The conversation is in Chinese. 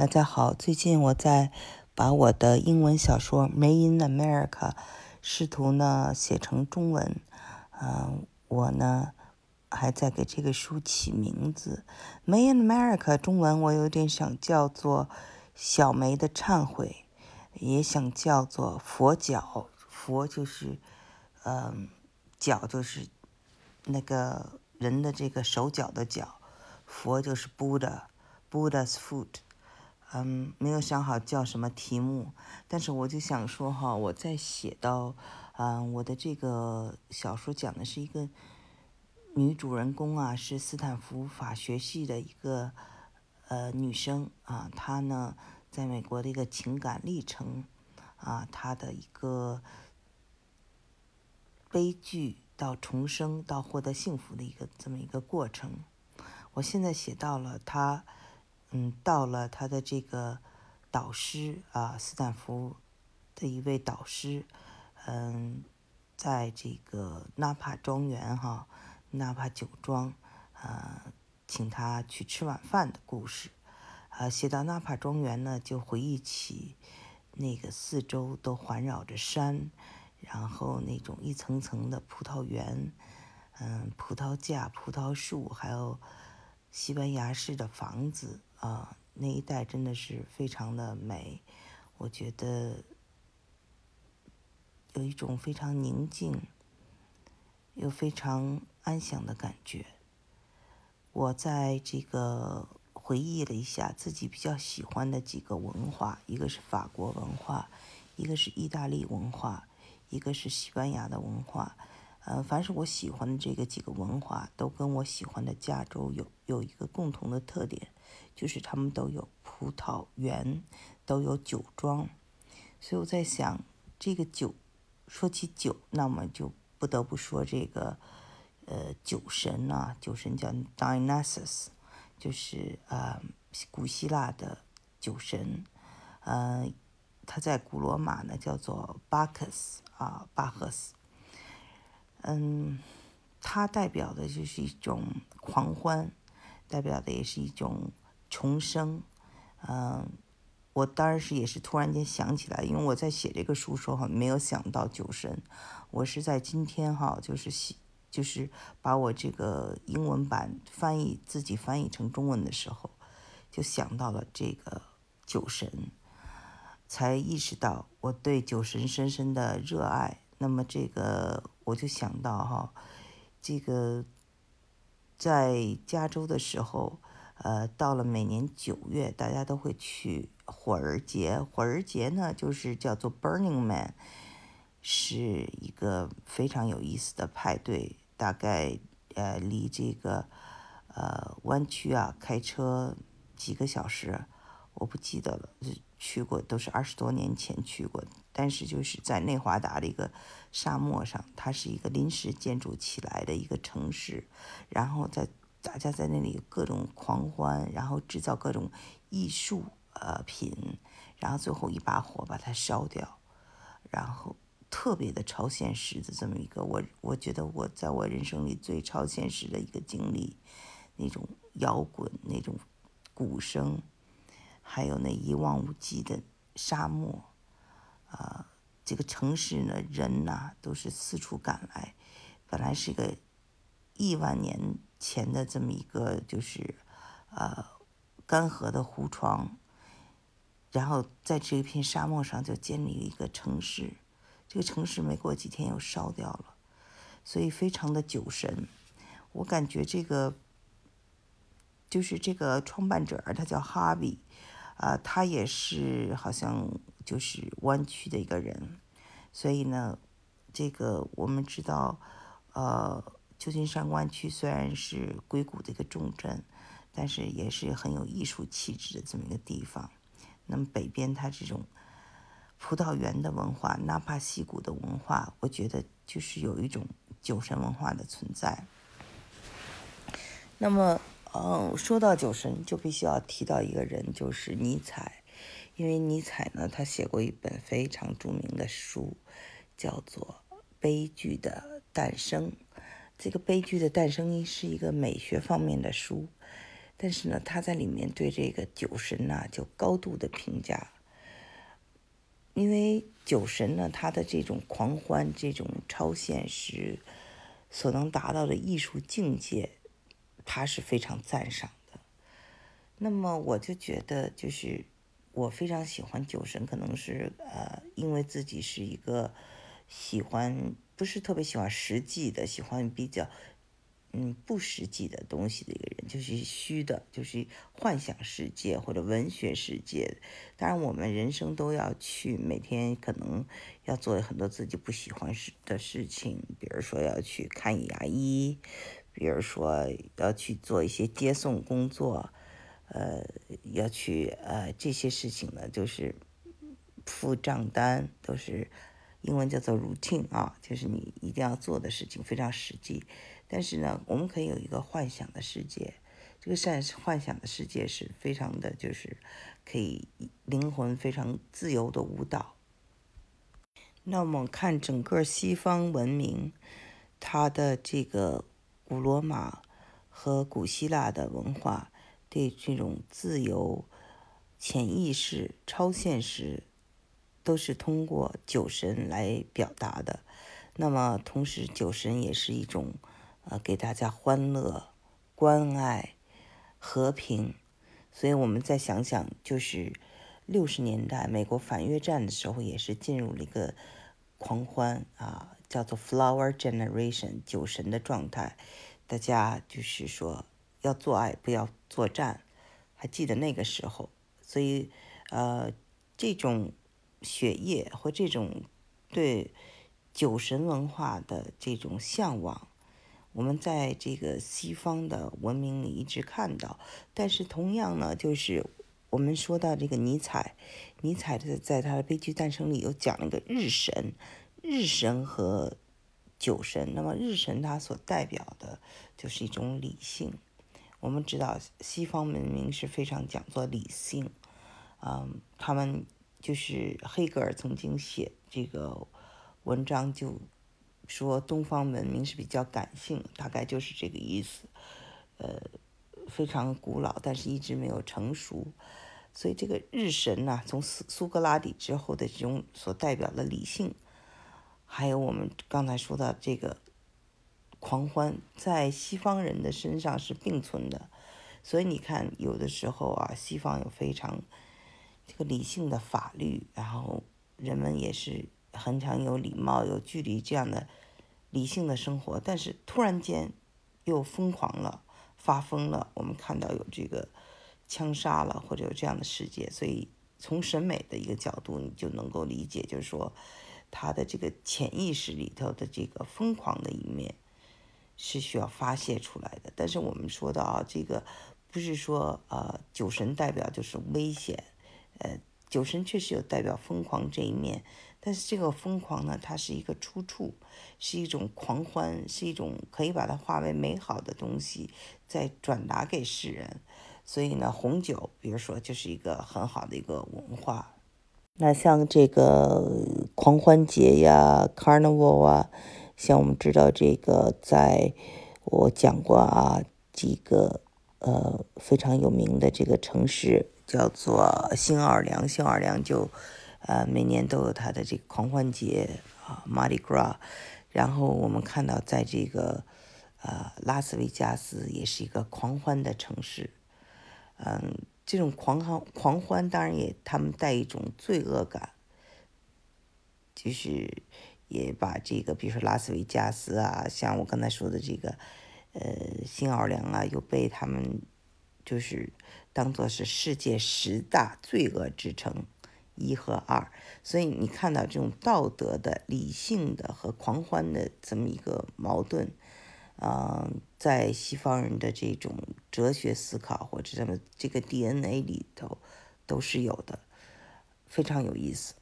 大家好，最近我在把我的英文小说《Made in America》试图呢写成中文。嗯，我呢还在给这个书起名字，《Made in America》中文我有点想叫做《小梅的忏悔》，也想叫做“佛脚”。佛就是嗯，脚就是那个人的这个手脚的脚，佛就是 Buddha，Buddha's foot。嗯，没有想好叫什么题目，但是我就想说哈，我在写到，嗯，我的这个小说讲的是一个女主人公啊，是斯坦福法学系的一个呃女生啊，她呢在美国的一个情感历程啊，她的一个悲剧到重生到获得幸福的一个这么一个过程。我现在写到了她。嗯，到了他的这个导师啊，斯坦福的一位导师，嗯，在这个纳帕庄园哈，纳帕酒庄，呃，请他去吃晚饭的故事，啊，写到纳帕庄园呢，就回忆起那个四周都环绕着山，然后那种一层层的葡萄园，嗯，葡萄架、葡萄树，还有西班牙式的房子。啊，那一带真的是非常的美，我觉得有一种非常宁静又非常安详的感觉。我在这个回忆了一下自己比较喜欢的几个文化，一个是法国文化，一个是意大利文化，一个是西班牙的文化。呃，凡是我喜欢的这个几个文化，都跟我喜欢的加州有有一个共同的特点。就是他们都有葡萄园，都有酒庄，所以我在想，这个酒，说起酒，那么就不得不说这个，呃，酒神啊，酒神叫 Dionysus，就是呃古希腊的酒神，呃，他在古罗马呢叫做 Bacchus 啊，巴赫斯，嗯，他代表的就是一种狂欢，代表的也是一种。重生，嗯，我当然是也是突然间想起来，因为我在写这个书时候没有想到酒神，我是在今天哈，就是写，就是把我这个英文版翻译自己翻译成中文的时候，就想到了这个酒神，才意识到我对酒神深深的热爱。那么这个我就想到哈，这个在加州的时候。呃，到了每年九月，大家都会去火儿节。火儿节呢，就是叫做 Burning Man，是一个非常有意思的派对。大概呃，离这个呃湾区啊，开车几个小时，我不记得了，去过都是二十多年前去过的。但是就是在内华达的一个沙漠上，它是一个临时建筑起来的一个城市，然后在。大家在那里各种狂欢，然后制造各种艺术呃品，然后最后一把火把它烧掉，然后特别的超现实的这么一个我我觉得我在我人生里最超现实的一个经历，那种摇滚那种鼓声，还有那一望无际的沙漠，啊，这个城市呢人呐都是四处赶来，本来是个亿万年。前的这么一个就是，呃，干涸的湖床，然后在这片沙漠上就建立了一个城市，这个城市没过几天又烧掉了，所以非常的酒神。我感觉这个就是这个创办者，他叫哈比，啊，他也是好像就是湾区的一个人，所以呢，这个我们知道，呃。旧金山湾区虽然是硅谷的一个重镇，但是也是很有艺术气质的这么一个地方。那么北边它这种葡萄园的文化、纳帕溪谷的文化，我觉得就是有一种酒神文化的存在。那么，嗯，说到酒神，就必须要提到一个人，就是尼采。因为尼采呢，他写过一本非常著名的书，叫做《悲剧的诞生》。这个悲剧的诞生是一个美学方面的书，但是呢，他在里面对这个酒神呐就高度的评价，因为酒神呢他的这种狂欢、这种超现实所能达到的艺术境界，他是非常赞赏的。那么我就觉得，就是我非常喜欢酒神，可能是呃，因为自己是一个喜欢。不是特别喜欢实际的，喜欢比较，嗯，不实际的东西的一个人，就是虚的，就是幻想世界或者文学世界。当然，我们人生都要去，每天可能要做很多自己不喜欢事的事情，比如说要去看牙医，比如说要去做一些接送工作，呃，要去呃这些事情呢，就是付账单都是。英文叫做 routine 啊，就是你一定要做的事情，非常实际。但是呢，我们可以有一个幻想的世界，这个善幻想的世界是非常的，就是可以灵魂非常自由的舞蹈。那我们看整个西方文明，它的这个古罗马和古希腊的文化对这种自由、潜意识、超现实。都是通过酒神来表达的，那么同时酒神也是一种，呃，给大家欢乐、关爱、和平。所以我们再想想，就是六十年代美国反越战的时候，也是进入了一个狂欢啊，叫做 Flower Generation 酒神的状态。大家就是说要做爱，不要作战，还记得那个时候。所以，呃，这种。血液和这种对酒神文化的这种向往，我们在这个西方的文明里一直看到。但是同样呢，就是我们说到这个尼采，尼采的在他的《悲剧诞生》里有讲了一个日神，日神和酒神。那么日神它所代表的就是一种理性。我们知道西方文明是非常讲究理性，嗯，他们。就是黑格尔曾经写这个文章，就说东方文明是比较感性，大概就是这个意思。呃，非常古老，但是一直没有成熟。所以这个日神呢，从苏苏格拉底之后的这种所代表的理性，还有我们刚才说的这个狂欢，在西方人的身上是并存的。所以你看，有的时候啊，西方有非常。这个理性的法律，然后人们也是很常有礼貌、有距离这样的理性的生活，但是突然间又疯狂了、发疯了。我们看到有这个枪杀了，或者有这样的世界，所以从审美的一个角度，你就能够理解，就是说他的这个潜意识里头的这个疯狂的一面是需要发泄出来的。但是我们说的啊，这个不是说呃酒神代表就是危险。呃，酒神确实有代表疯狂这一面，但是这个疯狂呢，它是一个出处，是一种狂欢，是一种可以把它化为美好的东西，再转达给世人。所以呢，红酒，比如说，就是一个很好的一个文化。那像这个狂欢节呀，Carnival 啊，像我们知道这个，在我讲过啊，几个呃非常有名的这个城市。叫做新奥尔良，新奥尔良就，呃，每年都有它的这个狂欢节啊，Mardi Gras。然后我们看到，在这个，呃，拉斯维加斯也是一个狂欢的城市。嗯，这种狂欢狂欢当然也他们带一种罪恶感，就是也把这个，比如说拉斯维加斯啊，像我刚才说的这个，呃，新奥尔良啊，又被他们就是。当做是世界十大罪恶之城，一和二，所以你看到这种道德的、理性的和狂欢的这么一个矛盾，嗯，在西方人的这种哲学思考或者什么这个 DNA 里头都是有的，非常有意思。